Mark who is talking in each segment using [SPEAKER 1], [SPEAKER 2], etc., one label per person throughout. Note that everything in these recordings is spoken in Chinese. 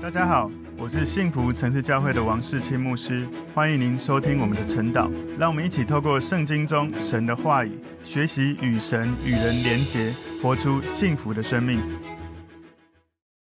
[SPEAKER 1] 大家好，我是幸福城市教会的王世清牧师，欢迎您收听我们的晨祷。让我们一起透过圣经中神的话语，学习与神与人连结，活出幸福的生命。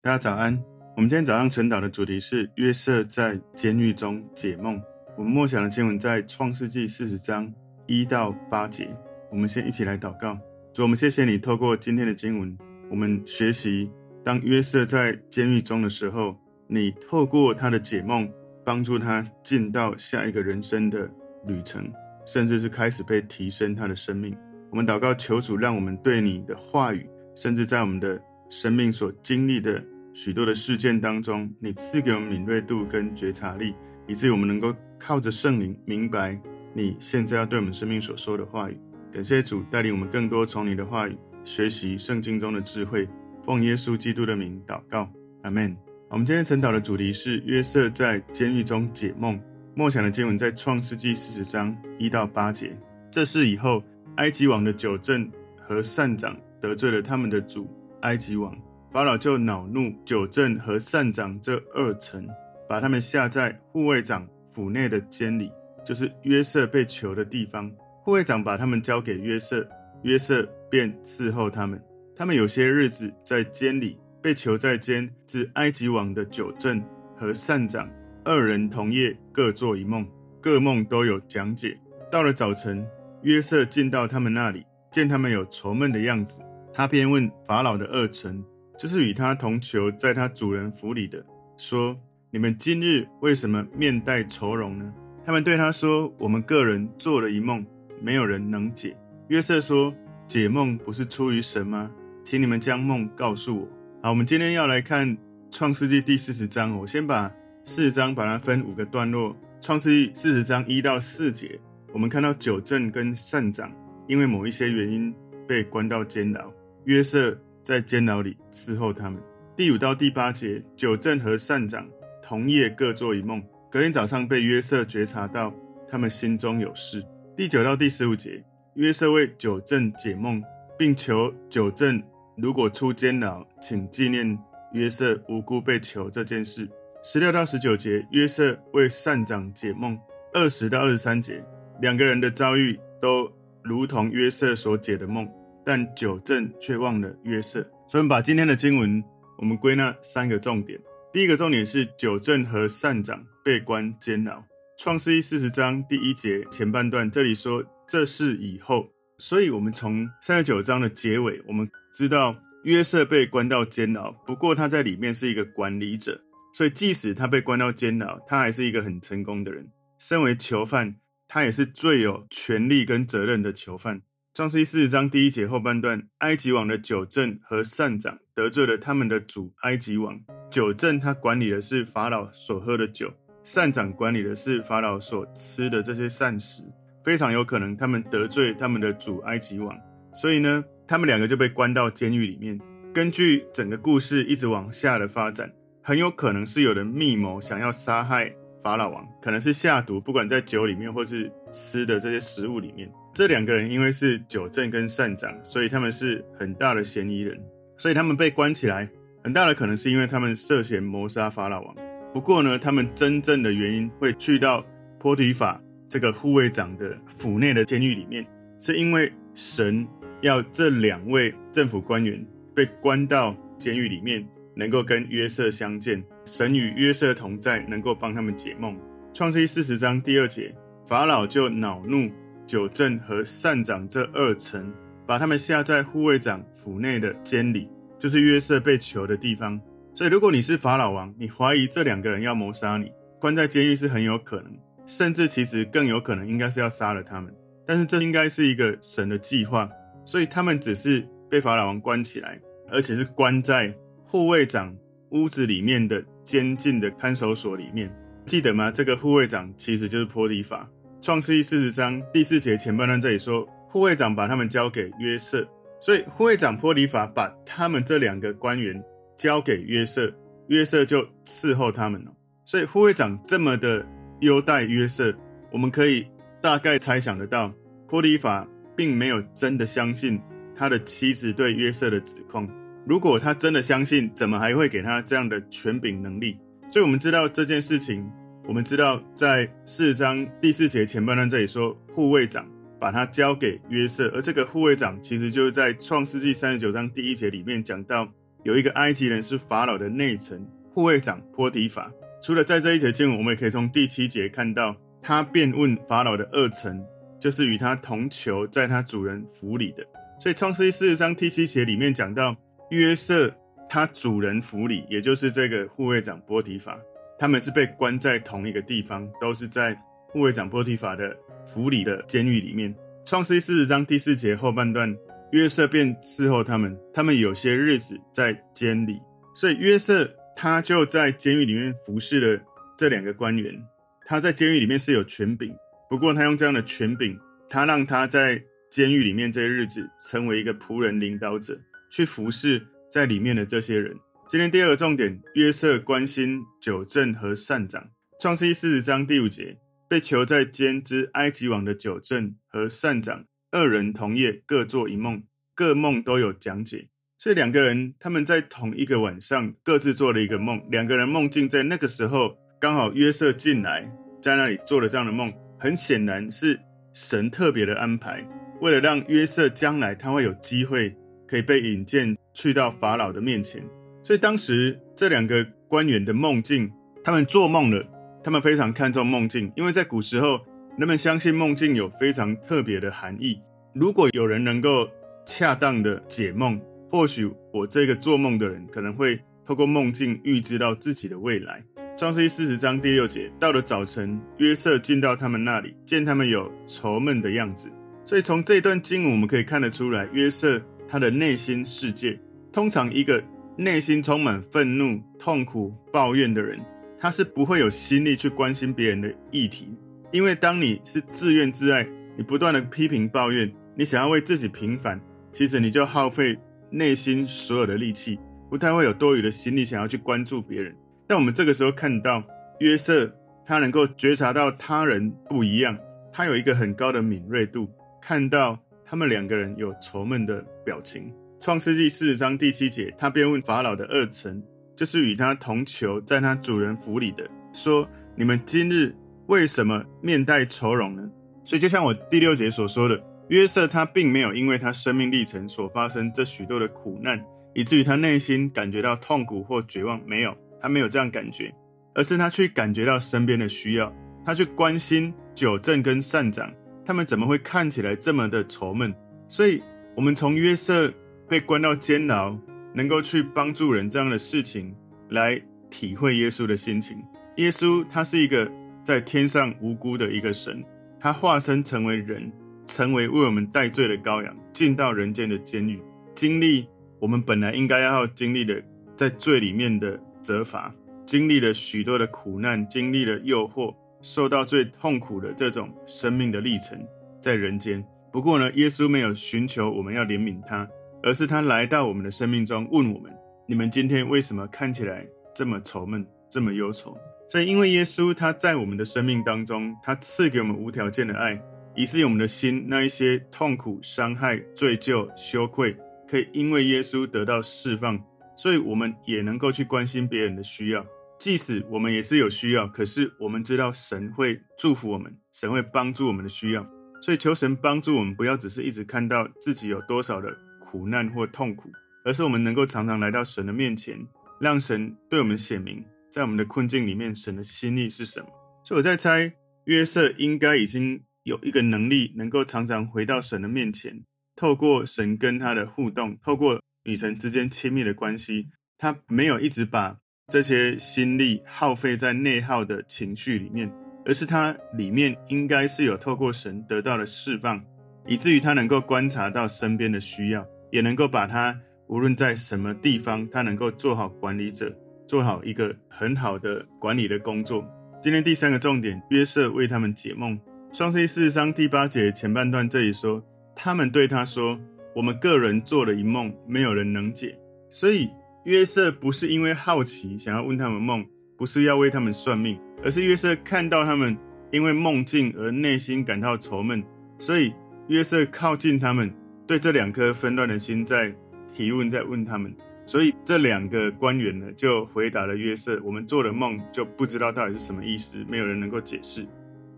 [SPEAKER 2] 大家早安。我们今天早上晨祷的主题是约瑟在监狱中解梦。我们默想的经文在创世纪四十章一到八节。我们先一起来祷告。主，我们谢谢你透过今天的经文，我们学习当约瑟在监狱中的时候，你透过他的解梦，帮助他进到下一个人生的旅程，甚至是开始被提升他的生命。我们祷告，求主让我们对你的话语，甚至在我们的生命所经历的。许多的事件当中，你赐给我们敏锐度跟觉察力，以至于我们能够靠着圣灵明白你现在要对我们生命所说的话语。感谢主带领我们更多从你的话语学习圣经中的智慧。奉耶稣基督的名祷告，阿门。我们今天晨祷的主题是约瑟在监狱中解梦。梦想的经文在创世纪四十章一到八节。这事以后，埃及王的酒政和善长得罪了他们的主埃及王。法老就恼怒酒政和善长这二臣，把他们下在护卫长府内的监里，就是约瑟被囚的地方。护卫长把他们交给约瑟，约瑟便伺候他们。他们有些日子在监里被囚在监，至埃及王的酒政和善长二人同夜各做一梦，各梦都有讲解。到了早晨，约瑟进到他们那里，见他们有愁闷的样子，他便问法老的二臣。就是与他同囚在他主人府里的，说：“你们今日为什么面带愁容呢？”他们对他说：“我们个人做了一梦，没有人能解。”约瑟说：“解梦不是出于神吗？请你们将梦告诉我。”好，我们今天要来看创世纪第四十章。我先把四十章把它分五个段落。创世纪四十章一到四节，我们看到九正跟善长因为某一些原因被关到监牢，约瑟。在监牢里伺候他们。第五到第八节，九正和善长同夜各做一梦，隔天早上被约瑟觉察到他们心中有事。第九到第十五节，约瑟为九正解梦，并求九正如果出监牢，请纪念约瑟无辜被囚这件事。十六到十九节，约瑟为善长解梦。二十到二十三节，两个人的遭遇都如同约瑟所解的梦。但酒政却忘了约瑟，所以把今天的经文，我们归纳三个重点。第一个重点是酒政和善长被关监牢。创世记四十章第一节前半段，这里说这事以后，所以我们从三十九章的结尾，我们知道约瑟被关到监牢，不过他在里面是一个管理者，所以即使他被关到监牢，他还是一个很成功的人。身为囚犯，他也是最有权力跟责任的囚犯。创世记四十章第一节后半段，埃及王的酒政和膳长得罪了他们的主埃及王。酒政他管理的是法老所喝的酒，膳长管理的是法老所吃的这些膳食。非常有可能他们得罪他们的主埃及王，所以呢，他们两个就被关到监狱里面。根据整个故事一直往下的发展，很有可能是有人密谋想要杀害法老王，可能是下毒，不管在酒里面或是吃的这些食物里面。这两个人因为是酒政跟膳长，所以他们是很大的嫌疑人，所以他们被关起来，很大的可能是因为他们涉嫌谋杀法老王。不过呢，他们真正的原因会去到波提法这个护卫长的府内的监狱里面，是因为神要这两位政府官员被关到监狱里面，能够跟约瑟相见，神与约瑟同在，能够帮他们解梦。创世记四十章第二节，法老就恼怒。酒政和善长这二臣，把他们下在护卫长府内的监里，就是约瑟被囚的地方。所以，如果你是法老王，你怀疑这两个人要谋杀你，关在监狱是很有可能，甚至其实更有可能应该是要杀了他们。但是，这应该是一个神的计划，所以他们只是被法老王关起来，而且是关在护卫长屋子里面的监禁的看守所里面。记得吗？这个护卫长其实就是波利法。创世记四十章第四节前半段这里说，护卫长把他们交给约瑟，所以护卫长波利法把他们这两个官员交给约瑟，约瑟就伺候他们了。所以护卫长这么的优待约瑟，我们可以大概猜想得到，波提法并没有真的相信他的妻子对约瑟的指控。如果他真的相信，怎么还会给他这样的权柄能力？所以我们知道这件事情，我们知道在四章第四节前半段这里说，护卫长把他交给约瑟，而这个护卫长其实就是在创世纪三十九章第一节里面讲到，有一个埃及人是法老的内臣，护卫长波提法。除了在这一节经文，我们也可以从第七节看到，他便问法老的二臣，就是与他同囚在他主人府里的。所以创世纪四十章第七节里面讲到。约瑟他主人府里，也就是这个护卫长波提法，他们是被关在同一个地方，都是在护卫长波提法的府里的监狱里面。创世记四十章第四节后半段，约瑟便伺候他们，他们有些日子在监里，所以约瑟他就在监狱里面服侍了这两个官员。他在监狱里面是有权柄，不过他用这样的权柄，他让他在监狱里面这些日子成为一个仆人领导者。去服侍在里面的这些人。今天第二个重点，约瑟关心九正和善长。创世记四十章第五节，被囚在监之埃及王的九正和善长二人同夜，各做一梦，各梦都有讲解。所以两个人他们在同一个晚上各自做了一个梦。两个人梦境在那个时候刚好约瑟进来，在那里做了这样的梦。很显然是神特别的安排，为了让约瑟将来他会有机会。可以被引荐去到法老的面前，所以当时这两个官员的梦境，他们做梦了，他们非常看重梦境，因为在古时候，人们相信梦境有非常特别的含义。如果有人能够恰当的解梦，或许我这个做梦的人可能会透过梦境预知到自己的未来。创世记四十章第六节，到了早晨，约瑟进到他们那里，见他们有愁闷的样子，所以从这段经文我们可以看得出来，约瑟。他的内心世界，通常一个内心充满愤怒、痛苦、抱怨的人，他是不会有心力去关心别人的议题。因为当你是自怨自艾，你不断的批评抱怨，你想要为自己平反，其实你就耗费内心所有的力气，不太会有多余的心力想要去关注别人。但我们这个时候看到约瑟，他能够觉察到他人不一样，他有一个很高的敏锐度，看到。他们两个人有愁闷的表情。创世纪四十章第七节，他便问法老的二臣，就是与他同囚在他主人府里的，说：“你们今日为什么面带愁容呢？”所以，就像我第六节所说的，约瑟他并没有因为他生命历程所发生这许多的苦难，以至于他内心感觉到痛苦或绝望。没有，他没有这样感觉，而是他去感觉到身边的需要，他去关心酒政跟善长。他们怎么会看起来这么的愁闷？所以，我们从约瑟被关到监牢，能够去帮助人这样的事情，来体会耶稣的心情。耶稣他是一个在天上无辜的一个神，他化身成为人，成为为我们代罪的羔羊，进到人间的监狱，经历我们本来应该要经历的在罪里面的责罚，经历了许多的苦难，经历了诱惑。受到最痛苦的这种生命的历程，在人间。不过呢，耶稣没有寻求我们要怜悯他，而是他来到我们的生命中，问我们：你们今天为什么看起来这么愁闷，这么忧愁？所以，因为耶稣他在我们的生命当中，他赐给我们无条件的爱，以至于我们的心那一些痛苦、伤害、罪疚、羞愧，可以因为耶稣得到释放，所以我们也能够去关心别人的需要。即使我们也是有需要，可是我们知道神会祝福我们，神会帮助我们的需要，所以求神帮助我们，不要只是一直看到自己有多少的苦难或痛苦，而是我们能够常常来到神的面前，让神对我们显明，在我们的困境里面，神的心意是什么。所以我在猜，约瑟应该已经有一个能力，能够常常回到神的面前，透过神跟他的互动，透过与神之间亲密的关系，他没有一直把。这些心力耗费在内耗的情绪里面，而是他里面应该是有透过神得到了释放，以至于他能够观察到身边的需要，也能够把他无论在什么地方，他能够做好管理者，做好一个很好的管理的工作。今天第三个重点，约瑟为他们解梦。创世记四十章第八节前半段这里说，他们对他说：“我们个人做了一梦，没有人能解。”所以。约瑟不是因为好奇想要问他们梦，不是要为他们算命，而是约瑟看到他们因为梦境而内心感到愁闷，所以约瑟靠近他们，对这两颗纷乱的心在提问，在问他们：所以这两个官员呢，就回答了约瑟：“我们做了梦，就不知道到底是什么意思，没有人能够解释。”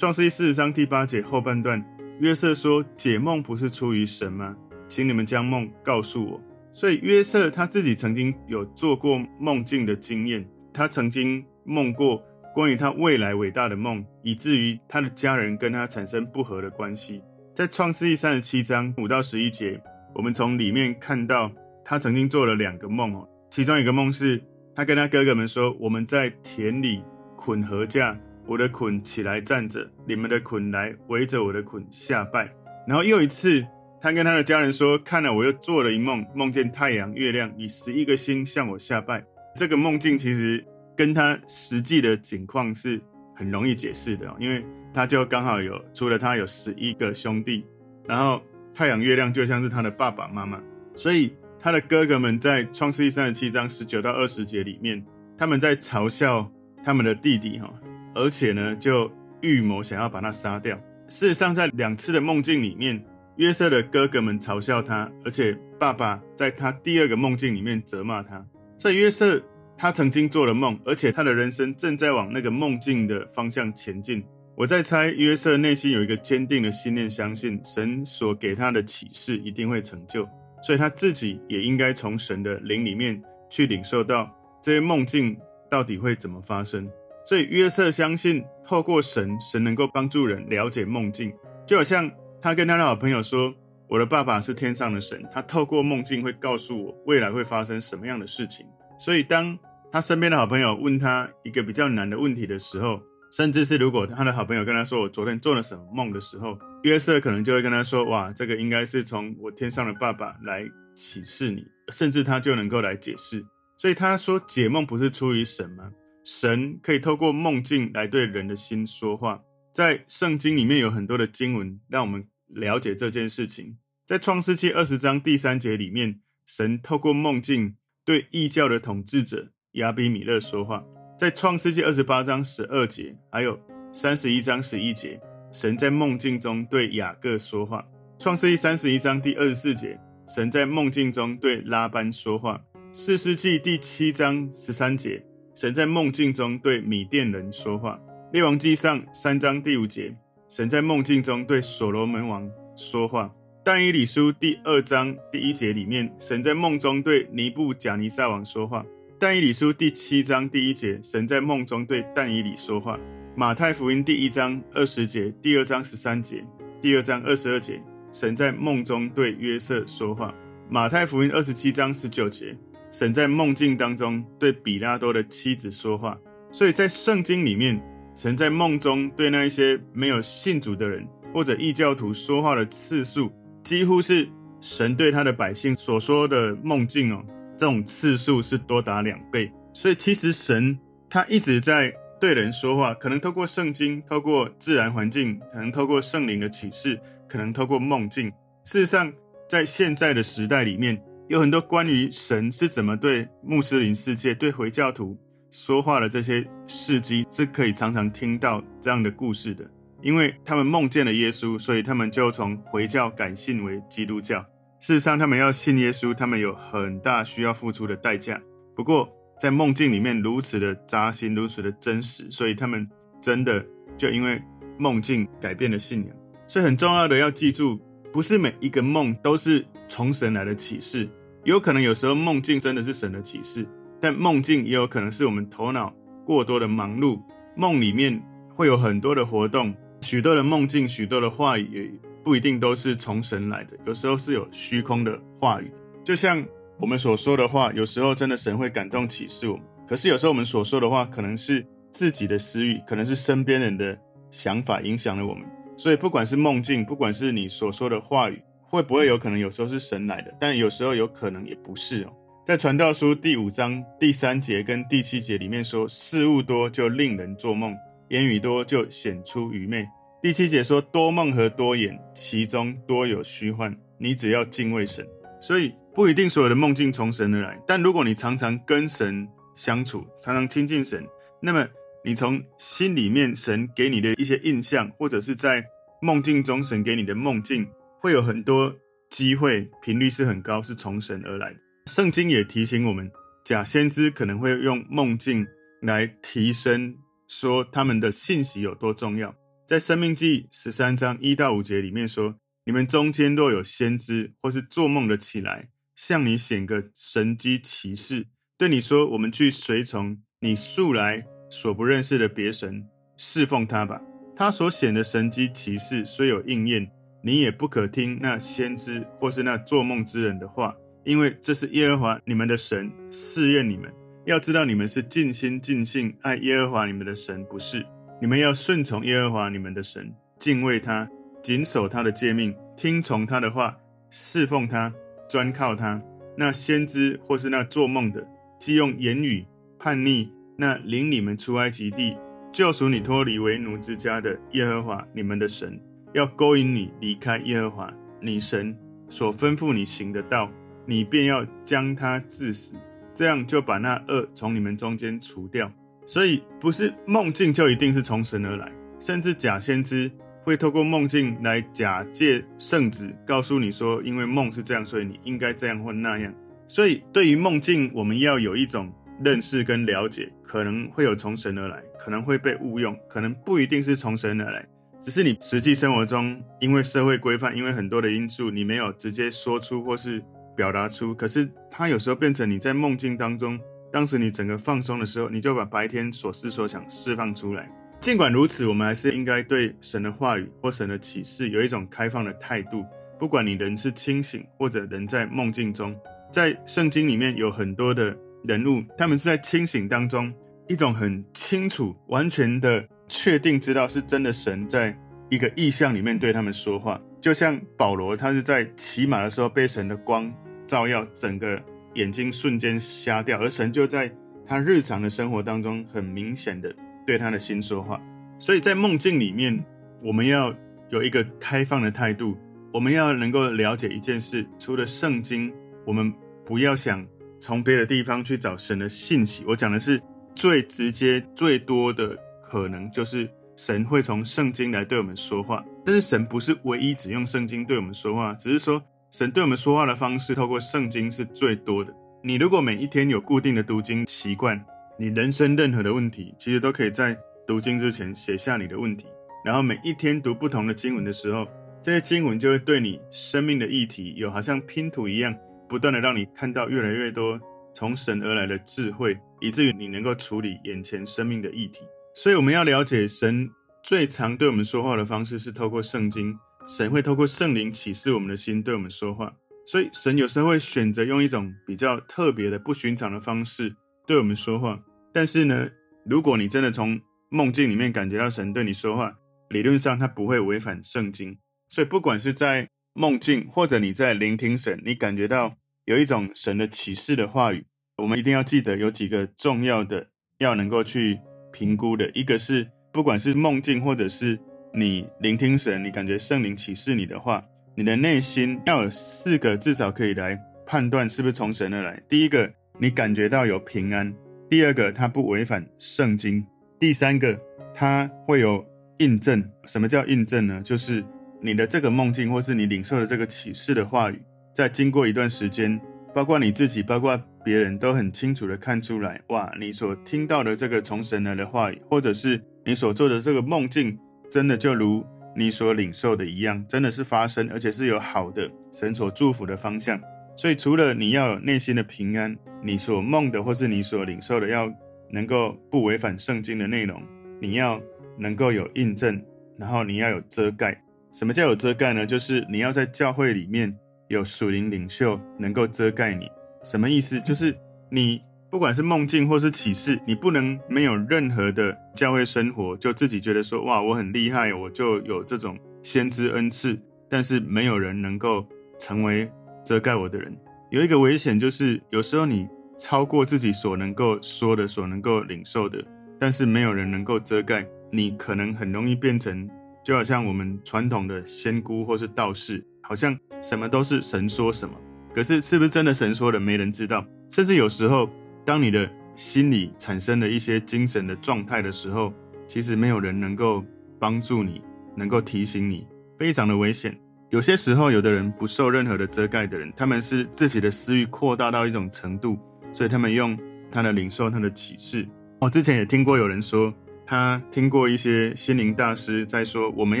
[SPEAKER 2] 创世记四十章第八节后半段，约瑟说：“解梦不是出于神吗？请你们将梦告诉我。”所以约瑟他自己曾经有做过梦境的经验，他曾经梦过关于他未来伟大的梦，以至于他的家人跟他产生不和的关系。在创世记三十七章五到十一节，我们从里面看到他曾经做了两个梦哦，其中一个梦是他跟他哥哥们说：“我们在田里捆禾稼，我的捆起来站着，你们的捆来围着我的捆下拜。”然后又一次。他跟他的家人说：“看了，我又做了一梦，梦见太阳、月亮以十一个星向我下拜。这个梦境其实跟他实际的情况是很容易解释的，因为他就刚好有，除了他有十一个兄弟，然后太阳、月亮就像是他的爸爸妈妈，所以他的哥哥们在创世记三十七章十九到二十节里面，他们在嘲笑他们的弟弟哈，而且呢就预谋想要把他杀掉。事实上，在两次的梦境里面。”约瑟的哥哥们嘲笑他，而且爸爸在他第二个梦境里面责骂他。所以约瑟他曾经做了梦，而且他的人生正在往那个梦境的方向前进。我在猜，约瑟内心有一个坚定的信念，相信神所给他的启示一定会成就，所以他自己也应该从神的灵里面去领受到这些梦境到底会怎么发生。所以约瑟相信，透过神，神能够帮助人了解梦境，就好像。他跟他的好朋友说：“我的爸爸是天上的神，他透过梦境会告诉我未来会发生什么样的事情。所以，当他身边的好朋友问他一个比较难的问题的时候，甚至是如果他的好朋友跟他说我昨天做了什么梦的时候，约瑟可能就会跟他说：哇，这个应该是从我天上的爸爸来启示你，甚至他就能够来解释。所以他说解梦不是出于神吗？神可以透过梦境来对人的心说话。在圣经里面有很多的经文让我们。了解这件事情，在创世纪二十章第三节里面，神透过梦境对异教的统治者亚比米勒说话；在创世纪二十八章十二节，还有三十一章十一节，神在梦境中对雅各说话；创世纪三十一章第二十四节，神在梦境中对拉班说话；四世纪第七章十三节，神在梦境中对米甸人说话；列王记上三章第五节。神在梦境中对所罗门王说话。但以理书第二章第一节里面，神在梦中对尼布甲尼撒王说话。但以理书第七章第一节，神在梦中对但以理说话。马太福音第一章二十节，第二章十三节，第二章二十二节，神在梦中对约瑟说话。马太福音二十七章十九节，神在梦境当中对比拉多的妻子说话。所以在圣经里面。神在梦中对那一些没有信主的人或者异教徒说话的次数，几乎是神对他的百姓所说的梦境哦，这种次数是多达两倍。所以其实神他一直在对人说话，可能透过圣经，透过自然环境，可能透过圣灵的启示，可能透过梦境。事实上，在现在的时代里面，有很多关于神是怎么对穆斯林世界、对回教徒。说话的这些事迹是可以常常听到这样的故事的，因为他们梦见了耶稣，所以他们就从回教改信为基督教。事实上，他们要信耶稣，他们有很大需要付出的代价。不过，在梦境里面如此的扎心，如此的真实，所以他们真的就因为梦境改变了信仰。所以很重要的要记住，不是每一个梦都是从神来的启示，有可能有时候梦境真的是神的启示。但梦境也有可能是我们头脑过多的忙碌，梦里面会有很多的活动，许多的梦境，许多的话语也不一定都是从神来的，有时候是有虚空的话语。就像我们所说的话，有时候真的神会感动启示我们，可是有时候我们所说的话可能是自己的私欲，可能是身边人的想法影响了我们。所以不管是梦境，不管是你所说的话语，会不会有可能有时候是神来的，但有时候有可能也不是哦。在传道书第五章第三节跟第七节里面说，事物多就令人做梦，言语多就显出愚昧。第七节说，多梦和多言，其中多有虚幻。你只要敬畏神，所以不一定所有的梦境从神而来。但如果你常常跟神相处，常常亲近神，那么你从心里面神给你的一些印象，或者是在梦境中神给你的梦境，会有很多机会，频率是很高，是从神而来的。圣经也提醒我们，假先知可能会用梦境来提升，说他们的信息有多重要。在《生命记》十三章一到五节里面说：“你们中间若有先知或是做梦的起来，向你显个神迹奇事，对你说：我们去随从你素来所不认识的别神，侍奉他吧。他所显的神迹奇事虽有应验，你也不可听那先知或是那做梦之人的话，因为这是耶和华你们的神试验你们，要知道你们是尽心尽性爱耶和华你们的神，不是。”你们要顺从耶和华你们的神，敬畏他，谨守他的诫命，听从他的话，侍奉他，专靠他。那先知或是那做梦的，既用言语叛逆那领你们出埃及地、救赎你脱离为奴之家的耶和华你们的神，要勾引你离开耶和华你神所吩咐你行的道，你便要将他治死，这样就把那恶从你们中间除掉。所以不是梦境就一定是从神而来，甚至假先知会透过梦境来假借圣旨，告诉你说，因为梦是这样，所以你应该这样或那样。所以对于梦境，我们要有一种认识跟了解，可能会有从神而来，可能会被误用，可能不一定是从神而来，只是你实际生活中因为社会规范，因为很多的因素，你没有直接说出或是表达出，可是它有时候变成你在梦境当中。当时你整个放松的时候，你就把白天所思所想释放出来。尽管如此，我们还是应该对神的话语或神的启示有一种开放的态度。不管你人是清醒，或者人在梦境中，在圣经里面有很多的人物，他们是在清醒当中，一种很清楚、完全的确定知道是真的神在一个异象里面对他们说话。就像保罗，他是在骑马的时候被神的光照耀，整个。眼睛瞬间瞎掉，而神就在他日常的生活当中很明显的对他的心说话。所以在梦境里面，我们要有一个开放的态度，我们要能够了解一件事：除了圣经，我们不要想从别的地方去找神的信息。我讲的是最直接、最多的可能，就是神会从圣经来对我们说话。但是神不是唯一只用圣经对我们说话，只是说。神对我们说话的方式，透过圣经是最多的。你如果每一天有固定的读经习惯，你人生任何的问题，其实都可以在读经之前写下你的问题。然后每一天读不同的经文的时候，这些经文就会对你生命的议题，有好像拼图一样，不断的让你看到越来越多从神而来的智慧，以至于你能够处理眼前生命的议题。所以我们要了解，神最常对我们说话的方式是透过圣经。神会透过圣灵启示我们的心，对我们说话。所以神有时候会选择用一种比较特别的、不寻常的方式对我们说话。但是呢，如果你真的从梦境里面感觉到神对你说话，理论上他不会违反圣经。所以不管是在梦境，或者你在聆听神，你感觉到有一种神的启示的话语，我们一定要记得有几个重要的要能够去评估的。一个是，不管是梦境或者是。你聆听神，你感觉圣灵启示你的话，你的内心要有四个至少可以来判断是不是从神而来。第一个，你感觉到有平安；第二个，它不违反圣经；第三个，它会有印证。什么叫印证呢？就是你的这个梦境，或是你领受的这个启示的话语，在经过一段时间，包括你自己，包括别人都很清楚的看出来，哇，你所听到的这个从神来的话语，或者是你所做的这个梦境。真的就如你所领受的一样，真的是发生，而且是有好的神所祝福的方向。所以，除了你要有内心的平安，你所梦的或是你所领受的，要能够不违反圣经的内容，你要能够有印证，然后你要有遮盖。什么叫有遮盖呢？就是你要在教会里面有属灵领袖能够遮盖你。什么意思？就是你。不管是梦境或是启示，你不能没有任何的教会生活，就自己觉得说，哇，我很厉害，我就有这种先知恩赐，但是没有人能够成为遮盖我的人。有一个危险就是，有时候你超过自己所能够说的、所能够领受的，但是没有人能够遮盖，你可能很容易变成，就好像我们传统的仙姑或是道士，好像什么都是神说什么，可是是不是真的神说的，没人知道，甚至有时候。当你的心里产生了一些精神的状态的时候，其实没有人能够帮助你，能够提醒你，非常的危险。有些时候，有的人不受任何的遮盖的人，他们是自己的私欲扩大到一种程度，所以他们用他的领受他的启示。我之前也听过有人说，他听过一些心灵大师在说，我们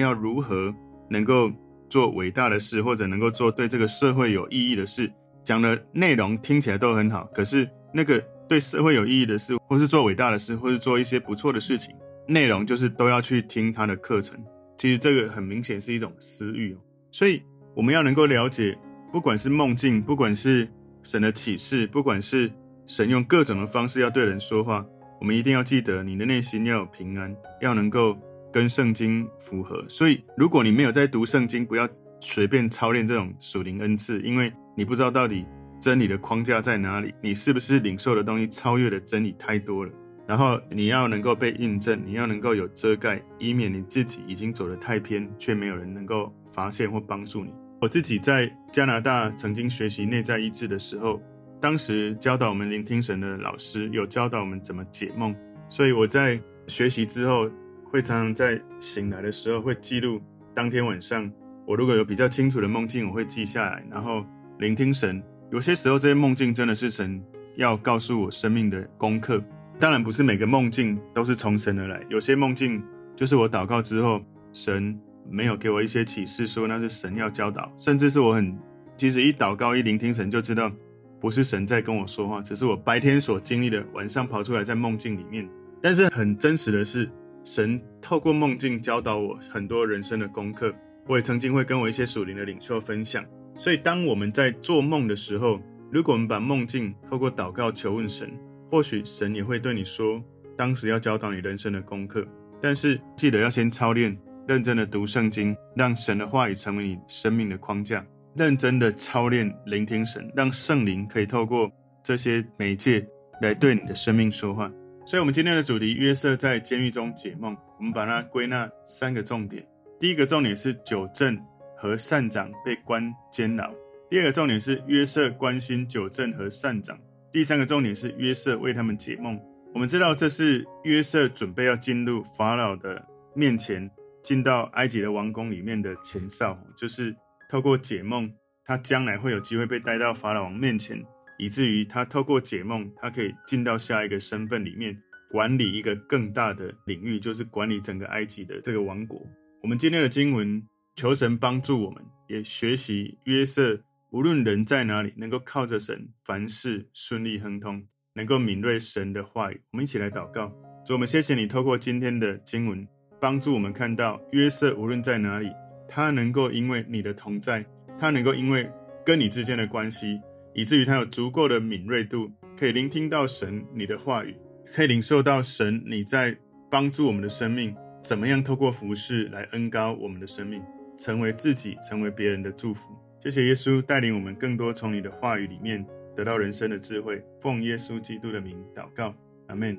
[SPEAKER 2] 要如何能够做伟大的事，或者能够做对这个社会有意义的事。讲的内容听起来都很好，可是那个对社会有意义的事，或是做伟大的事，或是做一些不错的事情，内容就是都要去听他的课程。其实这个很明显是一种私欲哦，所以我们要能够了解，不管是梦境，不管是神的启示，不管是神用各种的方式要对人说话。我们一定要记得，你的内心要有平安，要能够跟圣经符合。所以，如果你没有在读圣经，不要随便操练这种属灵恩赐，因为你不知道到底真理的框架在哪里，你是不是领受的东西超越的真理太多了。然后，你要能够被印证，你要能够有遮盖，以免你自己已经走得太偏，却没有人能够发现或帮助你。我自己在加拿大曾经学习内在医治的时候。当时教导我们聆听神的老师有教导我们怎么解梦，所以我在学习之后，会常常在醒来的时候会记录当天晚上我如果有比较清楚的梦境，我会记下来，然后聆听神。有些时候这些梦境真的是神要告诉我生命的功课，当然不是每个梦境都是从神而来，有些梦境就是我祷告之后，神没有给我一些启示，说那是神要教导，甚至是我很其实一祷告一聆听神就知道。不是神在跟我说话，只是我白天所经历的，晚上跑出来在梦境里面。但是很真实的是，神透过梦境教导我很多人生的功课。我也曾经会跟我一些属灵的领袖分享。所以当我们在做梦的时候，如果我们把梦境透过祷告求问神，或许神也会对你说，当时要教导你人生的功课。但是记得要先操练，认真的读圣经，让神的话语成为你生命的框架。认真的操练聆听神，让圣灵可以透过这些媒介来对你的生命说话。所以，我们今天的主题：约瑟在监狱中解梦。我们把它归纳三个重点。第一个重点是酒政和善长被关监牢；第二个重点是约瑟关心酒政和善长；第三个重点是约瑟为他们解梦。我们知道，这是约瑟准备要进入法老的面前，进到埃及的王宫里面的前哨，就是。透过解梦，他将来会有机会被带到法老王面前，以至于他透过解梦，他可以进到下一个身份里面，管理一个更大的领域，就是管理整个埃及的这个王国。我们今天的经文，求神帮助我们，也学习约瑟，无论人在哪里，能够靠着神，凡事顺利亨通，能够敏锐神的话语。我们一起来祷告，主，我们谢谢你透过今天的经文，帮助我们看到约瑟无论在哪里。他能够因为你的同在，他能够因为跟你之间的关系，以至于他有足够的敏锐度，可以聆听到神你的话语，可以领受到神你在帮助我们的生命，怎么样透过服饰来恩高我们的生命，成为自己，成为别人的祝福。谢谢耶稣带领我们更多从你的话语里面得到人生的智慧。奉耶稣基督的名祷告，阿门。